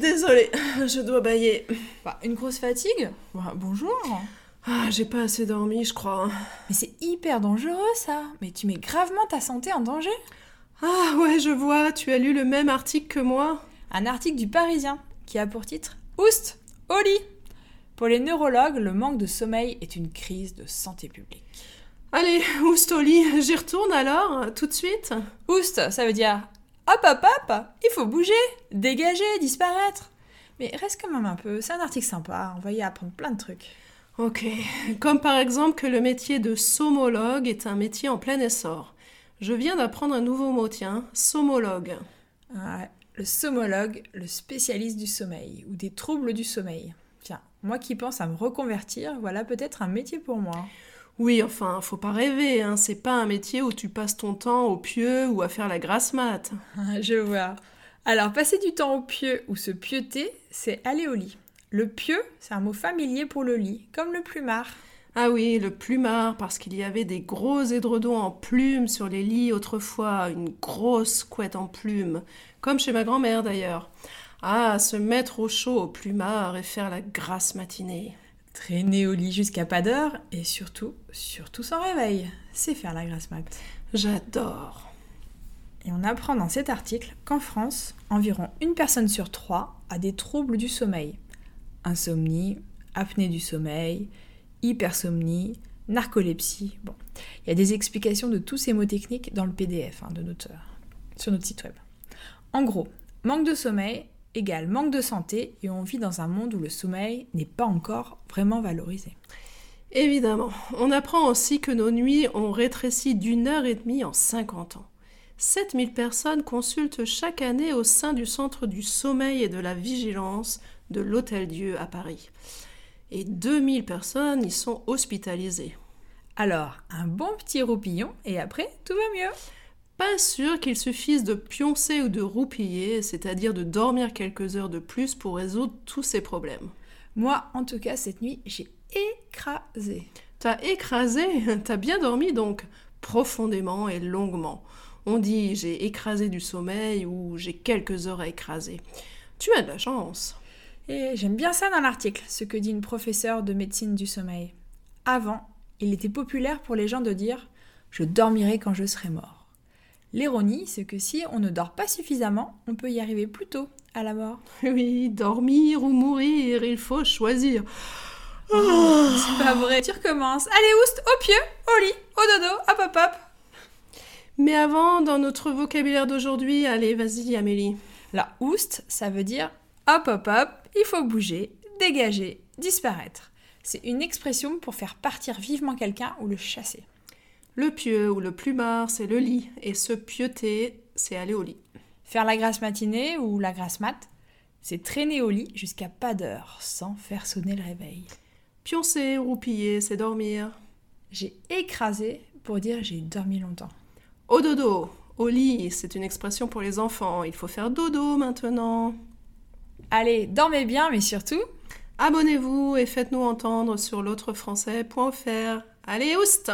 Désolée, je dois bailler. Bah, une grosse fatigue Bah, Bonjour Ah, j'ai pas assez dormi, je crois. Mais c'est hyper dangereux ça Mais tu mets gravement ta santé en danger Ah ouais, je vois, tu as lu le même article que moi. Un article du Parisien qui a pour titre Oust au lit Pour les neurologues, le manque de sommeil est une crise de santé publique. Allez, Oustoli, j'y retourne alors, tout de suite Oust, ça veut dire hop hop hop, il faut bouger, dégager, disparaître. Mais reste quand même un peu, c'est un article sympa, on va y apprendre plein de trucs. Ok, comme par exemple que le métier de somologue est un métier en plein essor. Je viens d'apprendre un nouveau mot, tiens, somologue. Ouais, le somologue, le spécialiste du sommeil ou des troubles du sommeil. Tiens, moi qui pense à me reconvertir, voilà peut-être un métier pour moi. Oui, enfin, faut pas rêver, hein. c'est pas un métier où tu passes ton temps au pieu ou à faire la grasse mat. Je vois. Alors, passer du temps au pieu ou se pieuter, c'est aller au lit. Le pieu, c'est un mot familier pour le lit, comme le plumard. Ah oui, le plumard, parce qu'il y avait des gros édredons en plumes sur les lits autrefois, une grosse couette en plumes, comme chez ma grand-mère d'ailleurs. Ah, se mettre au chaud au plumard et faire la grasse matinée. Traîner au lit jusqu'à pas d'heure et surtout, surtout sans réveil, c'est faire la grasse mat. J'adore. Et on apprend dans cet article qu'en France, environ une personne sur trois a des troubles du sommeil. Insomnie, apnée du sommeil, hypersomnie, narcolepsie. Bon, il y a des explications de tous ces mots techniques dans le PDF hein, de notre, sur notre site web. En gros, manque de sommeil égale manque de santé et on vit dans un monde où le sommeil n'est pas encore vraiment valorisé. Évidemment, on apprend aussi que nos nuits ont rétréci d'une heure et demie en 50 ans. 7000 personnes consultent chaque année au sein du Centre du sommeil et de la vigilance de l'Hôtel Dieu à Paris. Et 2000 personnes y sont hospitalisées. Alors, un bon petit roupillon et après, tout va mieux. Pas sûr qu'il suffise de pioncer ou de roupiller, c'est-à-dire de dormir quelques heures de plus pour résoudre tous ces problèmes. Moi, en tout cas, cette nuit, j'ai écrasé. T'as écrasé? T'as bien dormi donc Profondément et longuement. On dit j'ai écrasé du sommeil ou j'ai quelques heures à écraser. Tu as de la chance. Et j'aime bien ça dans l'article, ce que dit une professeure de médecine du sommeil. Avant, il était populaire pour les gens de dire je dormirai quand je serai mort. L'ironie, c'est que si on ne dort pas suffisamment, on peut y arriver plus tôt à la mort. Oui, dormir ou mourir, il faut choisir. Oh, c'est pas vrai. Tu recommences. Allez, oust, au pieu, au lit, au dodo, hop hop hop. Mais avant, dans notre vocabulaire d'aujourd'hui, allez, vas-y, Amélie. La oust, ça veut dire hop hop hop, il faut bouger, dégager, disparaître. C'est une expression pour faire partir vivement quelqu'un ou le chasser. Le pieu ou le plumard, c'est le lit, et se pieuter, c'est aller au lit. Faire la grasse matinée ou la grasse mat, c'est traîner au lit jusqu'à pas d'heure sans faire sonner le réveil. Pioncer, roupiller, c'est dormir. J'ai écrasé pour dire j'ai dormi longtemps. Au dodo, au lit, c'est une expression pour les enfants. Il faut faire dodo maintenant. Allez, dormez bien, mais surtout, Abonnez-vous et faites-nous entendre sur l'autrefrançais.fr. Allez, oust